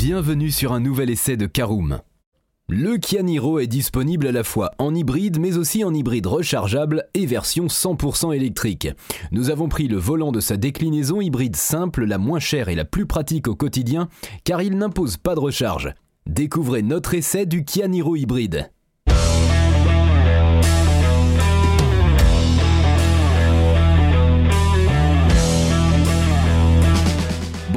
Bienvenue sur un nouvel essai de Caroom. Le Kia Niro est disponible à la fois en hybride mais aussi en hybride rechargeable et version 100% électrique. Nous avons pris le volant de sa déclinaison hybride simple, la moins chère et la plus pratique au quotidien car il n'impose pas de recharge. Découvrez notre essai du Kia Niro hybride.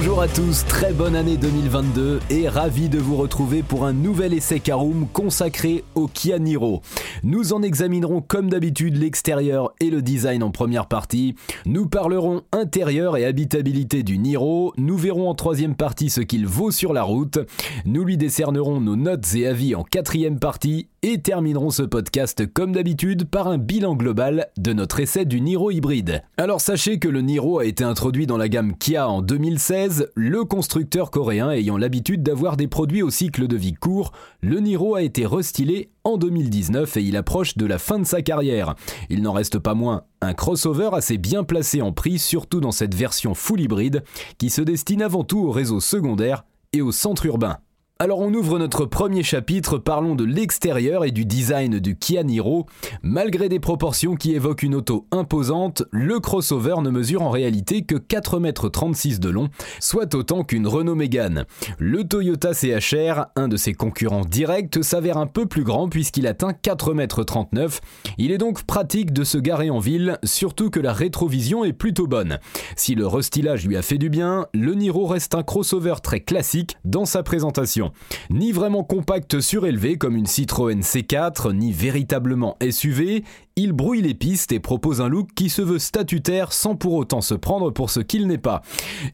Bonjour à tous, très bonne année 2022 et ravi de vous retrouver pour un nouvel essai Caroom consacré au Kia Niro. Nous en examinerons comme d'habitude l'extérieur et le design en première partie. Nous parlerons intérieur et habitabilité du Niro. Nous verrons en troisième partie ce qu'il vaut sur la route. Nous lui décernerons nos notes et avis en quatrième partie et terminerons ce podcast comme d'habitude par un bilan global de notre essai du Niro hybride. Alors sachez que le Niro a été introduit dans la gamme Kia en 2016, le constructeur coréen ayant l'habitude d'avoir des produits au cycle de vie court, le Niro a été restylé en 2019 et il approche de la fin de sa carrière. Il n'en reste pas moins un crossover assez bien placé en prix, surtout dans cette version full hybride, qui se destine avant tout au réseau secondaire et au centre urbain. Alors on ouvre notre premier chapitre, parlons de l'extérieur et du design du Kia Niro. Malgré des proportions qui évoquent une auto imposante, le crossover ne mesure en réalité que 4,36 m de long, soit autant qu'une Renault Mégane. Le Toyota CHR, un de ses concurrents directs, s'avère un peu plus grand puisqu'il atteint 4,39 m. Il est donc pratique de se garer en ville, surtout que la rétrovision est plutôt bonne. Si le restylage lui a fait du bien, le Niro reste un crossover très classique dans sa présentation. Ni vraiment compact surélevé comme une Citroën C4, ni véritablement SUV, il brouille les pistes et propose un look qui se veut statutaire sans pour autant se prendre pour ce qu'il n'est pas.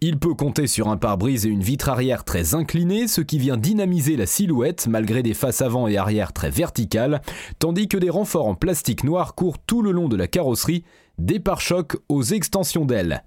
Il peut compter sur un pare-brise et une vitre arrière très inclinée, ce qui vient dynamiser la silhouette malgré des faces avant et arrière très verticales, tandis que des renforts en plastique noir courent tout le long de la carrosserie, des pare-chocs aux extensions d'ailes.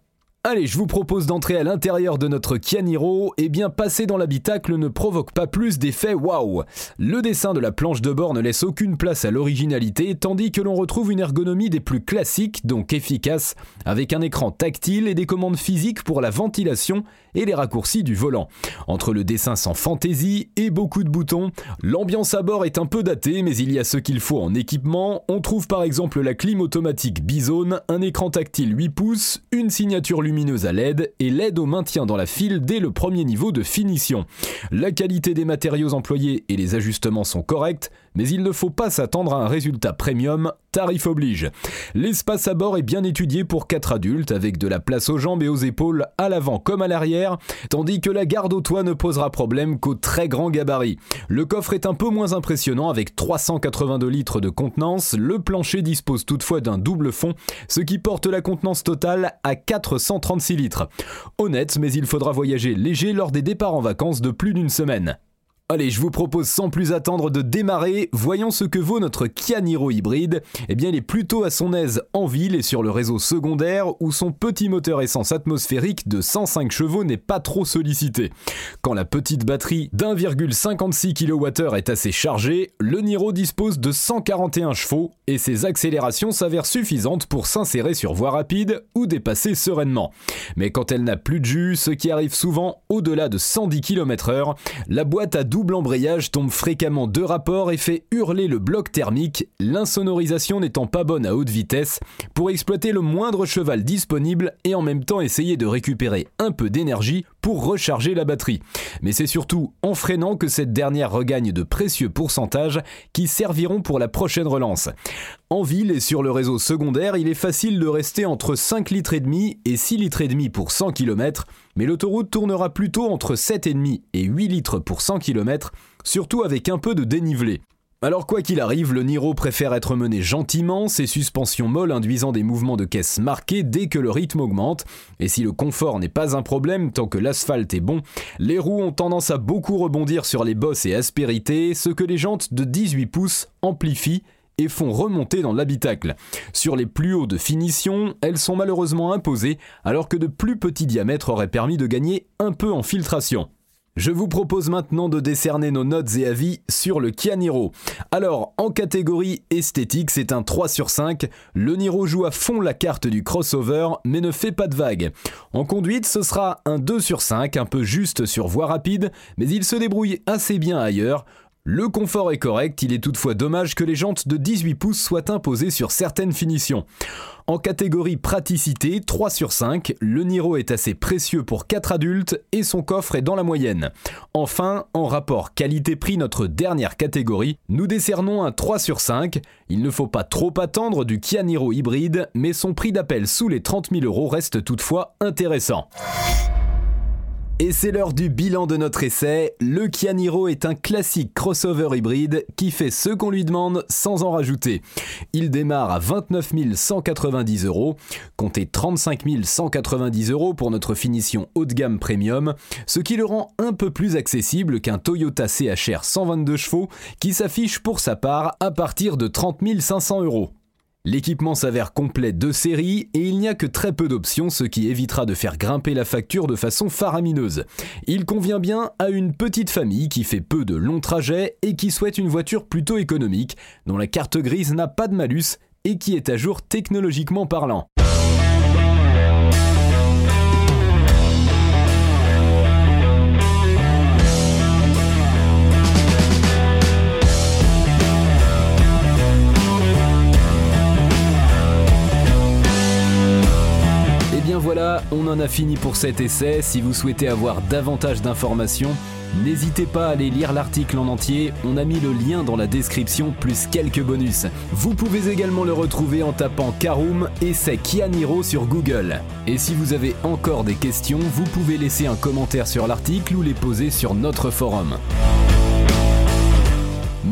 Allez, je vous propose d'entrer à l'intérieur de notre Kia Niro. Et eh bien, passer dans l'habitacle ne provoque pas plus d'effet waouh. Le dessin de la planche de bord ne laisse aucune place à l'originalité, tandis que l'on retrouve une ergonomie des plus classiques, donc efficace, avec un écran tactile et des commandes physiques pour la ventilation et les raccourcis du volant. Entre le dessin sans fantaisie et beaucoup de boutons, l'ambiance à bord est un peu datée, mais il y a ce qu'il faut en équipement. On trouve par exemple la clim automatique Bizone, un écran tactile 8 pouces, une signature lumineuse lumineuse à LED et l'aide au maintien dans la file dès le premier niveau de finition. La qualité des matériaux employés et les ajustements sont corrects, mais il ne faut pas s'attendre à un résultat premium, tarif oblige. L'espace à bord est bien étudié pour 4 adultes avec de la place aux jambes et aux épaules à l'avant comme à l'arrière, tandis que la garde au toit ne posera problème qu'au très grand gabarit. Le coffre est un peu moins impressionnant avec 382 litres de contenance, le plancher dispose toutefois d'un double fond, ce qui porte la contenance totale à 436 litres. Honnête, mais il faudra voyager léger lors des départs en vacances de plus d'une semaine. Allez, je vous propose sans plus attendre de démarrer. Voyons ce que vaut notre Kia Niro hybride. Eh bien, il est plutôt à son aise en ville et sur le réseau secondaire où son petit moteur essence atmosphérique de 105 chevaux n'est pas trop sollicité. Quand la petite batterie d'1,56 kWh est assez chargée, le Niro dispose de 141 chevaux et ses accélérations s'avèrent suffisantes pour s'insérer sur voie rapide ou dépasser sereinement. Mais quand elle n'a plus de jus, ce qui arrive souvent au-delà de 110 km/h, la boîte à double embrayage tombe fréquemment de rapport et fait hurler le bloc thermique, l'insonorisation n'étant pas bonne à haute vitesse, pour exploiter le moindre cheval disponible et en même temps essayer de récupérer un peu d'énergie pour recharger la batterie. Mais c'est surtout en freinant que cette dernière regagne de précieux pourcentages qui serviront pour la prochaine relance. En ville et sur le réseau secondaire, il est facile de rester entre 5 litres et demi et 6 litres et demi pour 100 km, mais l'autoroute tournera plutôt entre 7,5 et 8 litres pour 100 km, surtout avec un peu de dénivelé. Alors quoi qu'il arrive, le Niro préfère être mené gentiment, ses suspensions molles induisant des mouvements de caisse marqués dès que le rythme augmente, et si le confort n'est pas un problème tant que l'asphalte est bon, les roues ont tendance à beaucoup rebondir sur les bosses et aspérités, ce que les jantes de 18 pouces amplifient et font remonter dans l'habitacle. Sur les plus hauts de finition, elles sont malheureusement imposées, alors que de plus petits diamètres auraient permis de gagner un peu en filtration. Je vous propose maintenant de décerner nos notes et avis sur le Kia Niro. Alors, en catégorie esthétique, c'est un 3 sur 5. Le Niro joue à fond la carte du crossover, mais ne fait pas de vagues. En conduite, ce sera un 2 sur 5, un peu juste sur voie rapide, mais il se débrouille assez bien ailleurs. Le confort est correct, il est toutefois dommage que les jantes de 18 pouces soient imposées sur certaines finitions. En catégorie praticité, 3 sur 5, le Niro est assez précieux pour 4 adultes et son coffre est dans la moyenne. Enfin, en rapport qualité-prix, notre dernière catégorie, nous décernons un 3 sur 5. Il ne faut pas trop attendre du Kia Niro hybride, mais son prix d'appel sous les 30 000 euros reste toutefois intéressant. Et c'est l'heure du bilan de notre essai. Le Kia Niro est un classique crossover hybride qui fait ce qu'on lui demande sans en rajouter. Il démarre à 29 190 euros, comptez 35 190 euros pour notre finition haut de gamme premium, ce qui le rend un peu plus accessible qu'un Toyota CHR 122 chevaux qui s'affiche pour sa part à partir de 30 500 euros. L'équipement s'avère complet de série et il n'y a que très peu d'options, ce qui évitera de faire grimper la facture de façon faramineuse. Il convient bien à une petite famille qui fait peu de longs trajets et qui souhaite une voiture plutôt économique, dont la carte grise n'a pas de malus et qui est à jour technologiquement parlant. En a fini pour cet essai. Si vous souhaitez avoir davantage d'informations, N'hésitez pas à aller lire l'article en entier, on a mis le lien dans la description plus quelques bonus. Vous pouvez également le retrouver en tapant et c'est Kianiro sur Google. Et si vous avez encore des questions, vous pouvez laisser un commentaire sur l'article ou les poser sur notre forum.